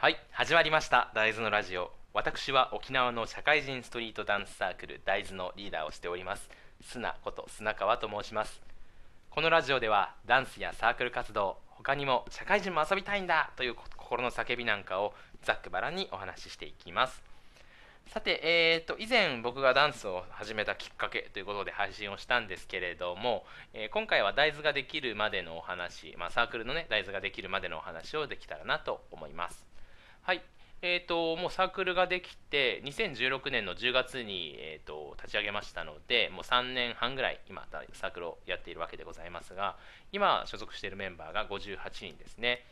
はい始まりました。大豆のラジオ。私は沖縄の社会人ストリートダンスサークル大豆のリーダーをしております。砂こと砂川と申します。このラジオではダンスやサークル活動他にも社会人も遊びたいんだという心の叫びなんかをざっくばらんにお話ししていきます。さて、えーと、以前僕がダンスを始めたきっかけということで配信をしたんですけれども、えー、今回は大豆ができるまでのお話、まあ、サークルのね大豆ができるまでのお話をできたらなと思います。はい。えーと、もうサークルができて2016年の10月に、えーと、立ち上げましたのでもう3年半ぐらい今サークルをやっているわけでございますが今所属しているメンバーが58人ですね。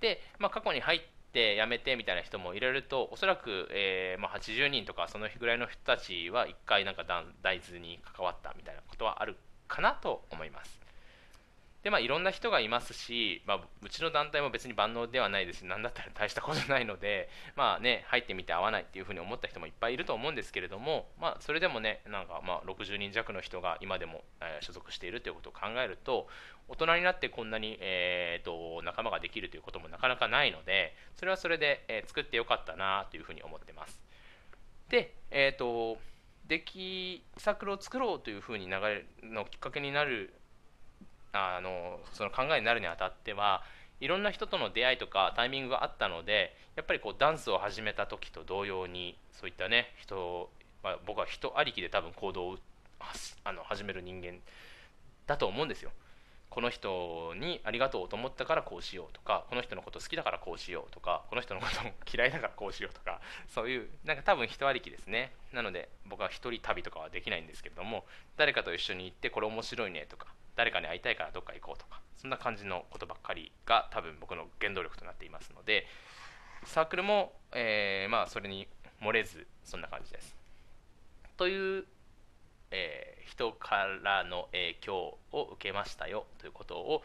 で、まあ、過去に入って辞めてみたいな人もいろいろとおそらく、えーまあ、80人とかその日ぐらいの人たちは1回なんか大豆に関わったみたいなことはあるかなと思います。でまあいろんな人がいますし、まあ、うちの団体も別に万能ではないですし何だったら大したことないのでまあね入ってみて合わないっていうふうに思った人もいっぱいいると思うんですけれどもまあそれでもねなんかまあ60人弱の人が今でも、え、所属しているということを考えると大人になってこんなに、えーと、仲間ができるということもなかなかないのでそれはそれで、え、作ってよかったなというふうに思ってます。でえっ、ー、とデッキサークルを作ろうというふうに流れのきっかけになるあのその考えになるにあたってはいろんな人との出会いとかタイミングがあったのでやっぱりこうダンスを始めた時と同様にそういったね人、まあ、僕は人ありきで多分行動をあの始める人間だと思うんですよ。この人にありがとうと思ったからこうしようとかこの人のこと好きだからこうしようとかこの人のこと嫌いだからこうしようとかそういうなんか多分人ありきですねなので僕は一人旅とかはできないんですけれども誰かと一緒に行ってこれ面白いねとか誰かに会いたいからどっか行こうとかそんな感じのことばっかりが多分僕の原動力となっていますのでサークルも、えー、まあそれに漏れずそんな感じです。という、えー、人からの影響を受けましたよということを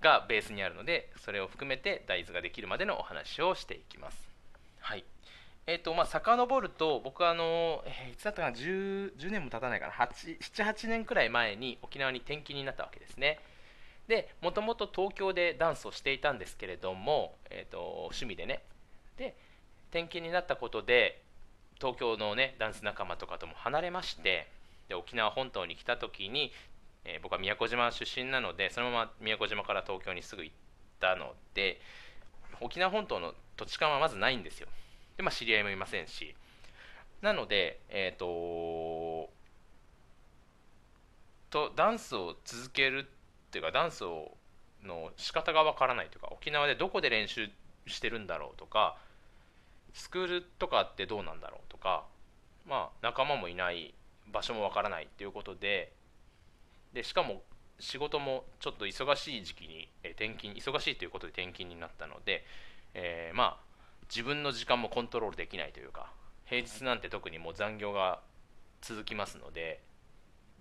がベースにあるのでそれを含めて大豆ができるまでのお話をしていきます。はいえっ、ー、とまあ遡ると僕はあの、えー、いつだったかな 10, 10年も経たないかな78年くらい前に沖縄に転勤になったわけですね。でもともと東京でダンスをしていたんですけれども、えーと、趣味でね。で転勤になったことで東京のねダンス仲間とかとも離れましてで沖縄本島に来た時に、えー、僕は宮古島出身なのでそのまま宮古島から東京にすぐ行ったので沖縄本島の土地勘はまずないんですよ。で、まあ、知り合いもいませんし。なのでえっ、ー、ととダンスを続けるっていうかダンスをの仕方がわからないというか沖縄でどこで練習してるんだろうとかスクールとかってどうなんだろうとかまあ仲間もいない場所もわからないっていうことででしかも仕事もちょっと忙しい時期に転勤忙しいということで転勤になったので、えー、まあ自分の時間もコントロールできないというか平日なんて特にもう残業が続きますので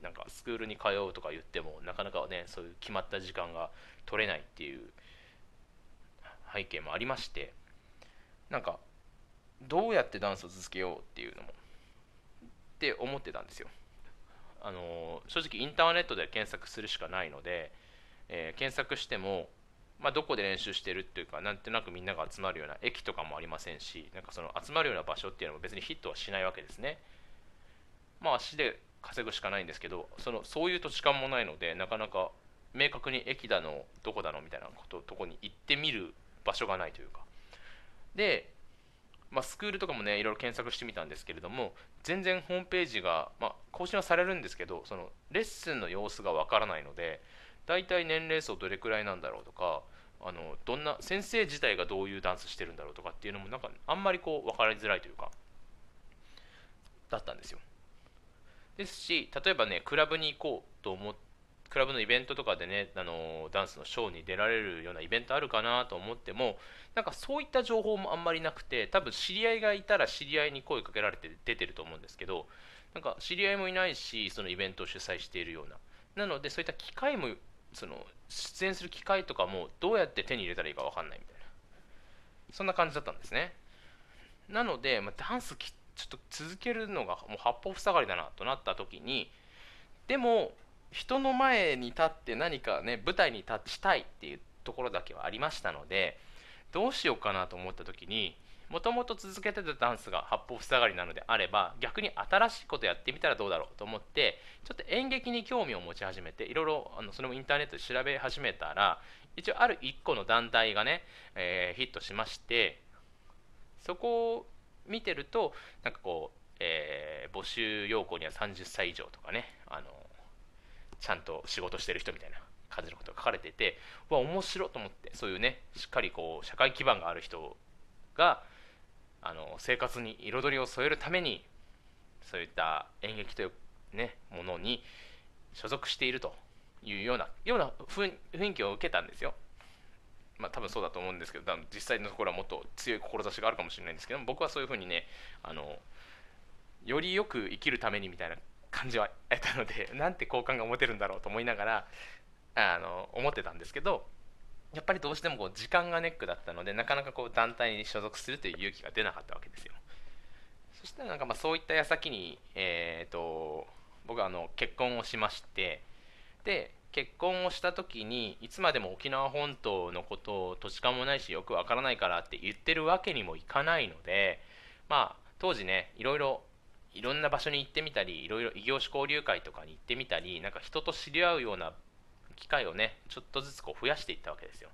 なんかスクールに通うとか言ってもなかなかねそういう決まった時間が取れないっていう背景もありましてなんかどうやってダンスを続けようっていうのもって思ってたんですよ。あの正直インターネットで検索するしかないので、えー、検索してもまあ、どこで練習してるっていうかなんとなくみんなが集まるような駅とかもありませんしなんかその集まるような場所っていうのも別にヒットはしないわけですね。まあ足で稼ぐしかないんですけどそのそういう土地勘もないのでなかなか明確に駅だのどこだのみたいなこととこに行ってみる場所がないというかで、まあ、スクールとかもねいろいろ検索してみたんですけれども全然ホームページが、まあ、更新はされるんですけどそのレッスンの様子がわからないので大体年齢層どれくらいなんだろうとかあのどんな先生自体がどういうダンスしてるんだろうとかっていうのもなんかあんまりこう分かりづらいというか。だったんですよ。ですし例えばねクラブに行こうと思ってクラブのイベントとかでねあのダンスのショーに出られるようなイベントあるかなと思ってもなんかそういった情報もあんまりなくて多分知り合いがいたら知り合いに声かけられて出てると思うんですけどなんか知り合いもいないしそのイベントを主催しているような。なのでそういった機会もその出演する機会とかもどうやって手に入れたらいいか分かんないみたいな。そんな感じだったんですね。なので、まあ、ダンスちょっと続けるのがもう八方塞がりだなとなった時にでも人の前に立って何かね舞台に立ちたいっていうところだけはありましたのでどうしようかなと思った時にもともと続けてたダンスが八方塞がりなのであれば逆に新しいことやってみたらどうだろうと思ってちょっと演劇に興味を持ち始めていろいろあのそれもインターネットで調べ始めたら一応ある1個の団体がね、えー、ヒットしましてそこを見てるとなんかこう、えー、募集要項には30歳以上とかねあのちゃんと仕事してる人みたいな感じのことが書かれててわ面白いと思ってそういうねしっかりこう社会基盤がある人があの生活に彩りを添えるためにそういった演劇という、ね、ものに所属しているというようなような雰囲気を受けたんですよ。まあ多分そうだと思うんですけど実際のところはもっと強い志があるかもしれないんですけど僕はそういうふうにねあのよりよく生きるためにみたいな感じは得たのでなんて好感が持てるんだろうと思いながらあの思ってたんですけどやっぱりどうしてもこう時間がネックだったのでなかなかこう団体に所属するという勇気が出なかったわけですよ。そしたらなんかまあそういった矢先に、えーと、僕はあの結婚をしましてで結婚をした時にいつまでも沖縄本島のことを土地勘もないしよくわからないからって言ってるわけにもいかないのでまあ当時ねいろいろいろんな場所に行ってみたりいろいろ異業種交流会とかに行ってみたりなんか人と知り合うような機会をねちょっとずつこう増やしていったわけですよ。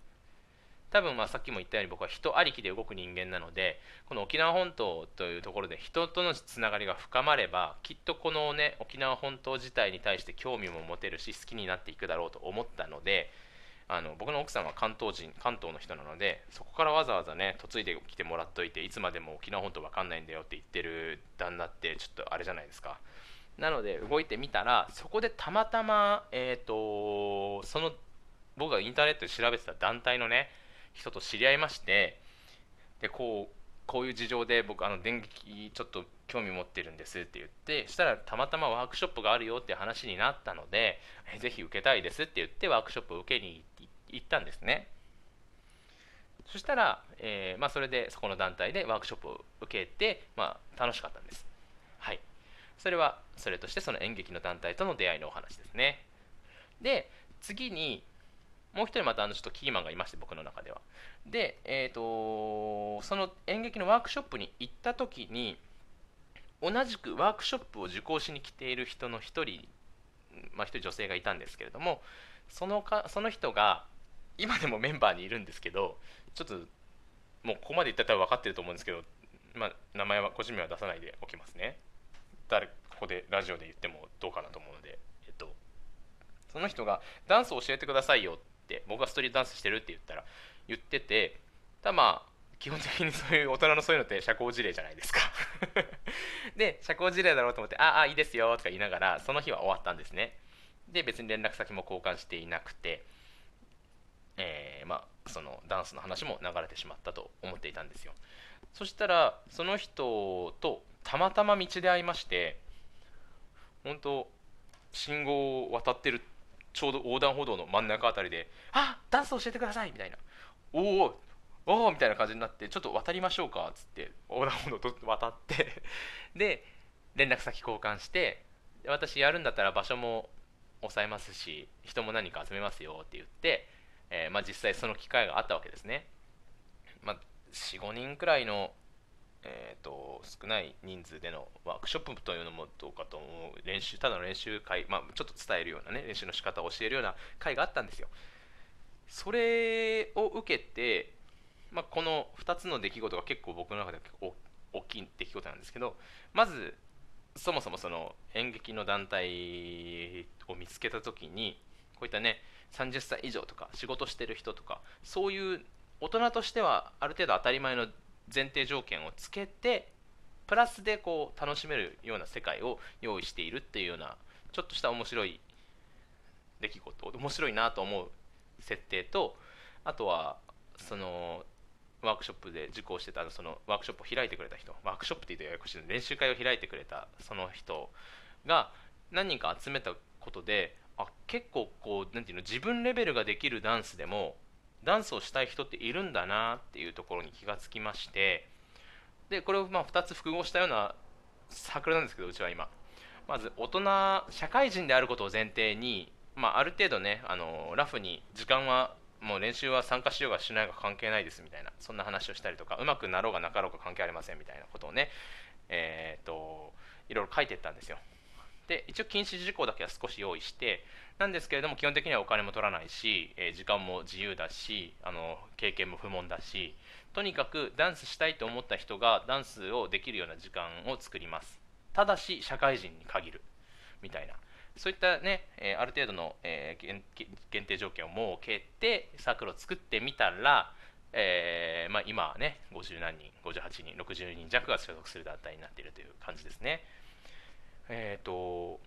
多分まあさっきも言ったように僕は人ありきで動く人間なのでこの沖縄本島というところで人とのつながりが深まればきっとこのね沖縄本島自体に対して興味も持てるし好きになっていくだろうと思ったのであの僕の奥さんは関東人関東の人なのでそこからわざわざね嫁いできてもらっといていつまでも沖縄本島わかんないんだよって言ってる旦那ってちょっとあれじゃないですか。なので動いてみたらそこでたまたま、えーと、その僕がインターネットで調べてた団体のね人と知り合いましてでこうこういう事情で僕あの電撃ちょっと興味持ってるんですって言ってしたらたまたまワークショップがあるよって話になったのでぜひ受けたいですって言ってワークショップを受けに行ったんですね。そしたら、えーまあ、それでそこの団体でワークショップを受けて、まあ、楽しかったんです。それはそれとしてその演劇の団体との出会いのお話ですね。で次にもう一人またあのちょっとキーマンがいまして僕の中では。で、えーと、その演劇のワークショップに行った時に同じくワークショップを受講しに来ている人の一人まあ一人女性がいたんですけれどもそのかその人が今でもメンバーにいるんですけどちょっともうここまで言ったら分かってると思うんですけど、まあ、名前は個人名は出さないでおきますね。誰ここでラジオで言ってもどうかなと思うので、えっと、その人がダンスを教えてくださいよって僕がストリートダンスしてるって言ったら言っててたまあ基本的にそういう大人のそういうのって社交辞令じゃないですか。で社交辞令だろうと思って「ああいいですよ」とか言いながらその日は終わったんですね。で別に連絡先も交換していなくてえー、まあそのダンスの話も流れてしまったと思っていたんですよ。そしたらその人とたまたま道で会いまして本当信号を渡ってるちょうど横断歩道の真ん中あたりで「あダンス教えてください」みたいな「おおおお」みたいな感じになって「ちょっと渡りましょうか」っつって横断歩道渡って で連絡先交換して私やるんだったら場所も抑えますし人も何か集めますよって言って、えー、まあ、実際その機会があったわけですね、まあ、45人くらいのえーと、少ない人数でのワークショップというのもどうかと思う練習ただの練習会、まあ、ちょっと伝えるようなね練習の仕方を教えるような会があったんですよ。それを受けて、まあ、この2つの出来事が結構僕の中では大きい出来事なんですけどまずそもそもその演劇の団体を見つけた時にこういったね30歳以上とか仕事してる人とかそういう大人としてはある程度当たり前の前提条件をつけてプラスでこう楽しめるような世界を用意しているっていうようなちょっとした面白い出来事面白いなと思う設定とあとはそのワークショップで受講してたそのワークショップを開いてくれた人ワークショップって言うとややこしい練習会を開いてくれたその人が何人か集めたことであ結構こうなんていうの自分レベルができるダンスでもダンスをしたい人っているんだなっていうところに気がつきましてでこれをまあ2つ複合したようなサークルなんですけどうちは今。まず大人社会人であることを前提に、まあ、ある程度ねあのラフに時間はもう練習は参加しようがしないが関係ないですみたいなそんな話をしたりとかうまくなろうがなかろうが関係ありませんみたいなことをねえー、といろいろ書いてったんですよ。で一応禁止事項だけは少し用意してなんですけれども基本的にはお金も取らないし、え、時間も自由だしあの経験も不問だしとにかくダンスしたいと思った人がダンスをできるような時間を作ります。ただし社会人に限る。みたいな。そういったね、え、ある程度の、え、限定条件を設けてサークルを作ってみたら、えーまあ、今はね50何人58人60人弱が所属する団体になっているという感じですね。えっ、ー、と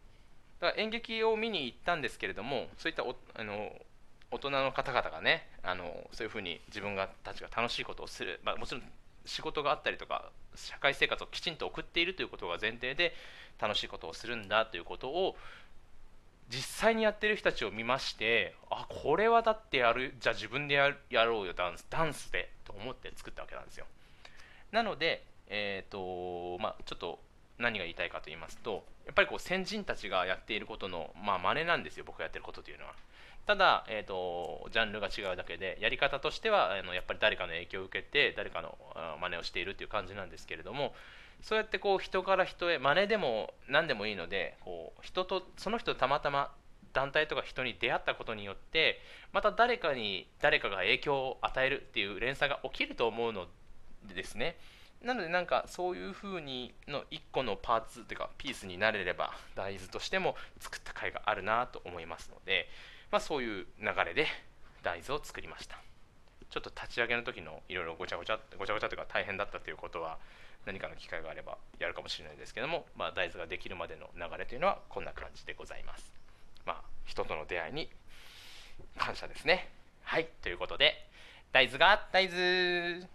だから演劇を見に行ったんですけれどもそういったあの大人の方々がねあのそういうふうに自分がたちが楽しいことをする、まあ、もちろん仕事があったりとか社会生活をきちんと送っているということが前提で楽しいことをするんだということを実際にやってる人たちを見ましてあこれはだってやるじゃあ自分でややろうよダンスダンスでと思って作ったわけなんですよ。なのでえっ、ー、とまあちょっと何が言いたいかと言いますとやっぱりこう先人たちがやっていることのまあ真似なんですよ僕がやってることというのは。ただ、えーと、ジャンルが違うだけでやり方としてはあのやっぱり誰かの影響を受けて誰かの真似をしているという感じなんですけれどもそうやってこう人から人へ真似でも何でもいいのでこう人とその人たまたま団体とか人に出会ったことによってまた誰かに誰かが影響を与えるっていう連鎖が起きると思うのでですね。なのでなんかそういう風にの1個のパーツっていうかピースになれれば大豆としても作った甲斐があるなと思いますので、まあ、そういう流れで大豆を作りましたちょっと立ち上げの時のいろいろごちゃごちゃごちゃごちゃというか大変だったということは何かの機会があればやるかもしれないですけども、まあ、大豆ができるまでの流れというのはこんな感じでございます。まあ、人との出会いに感謝ですね。はい、ということで、大豆が大豆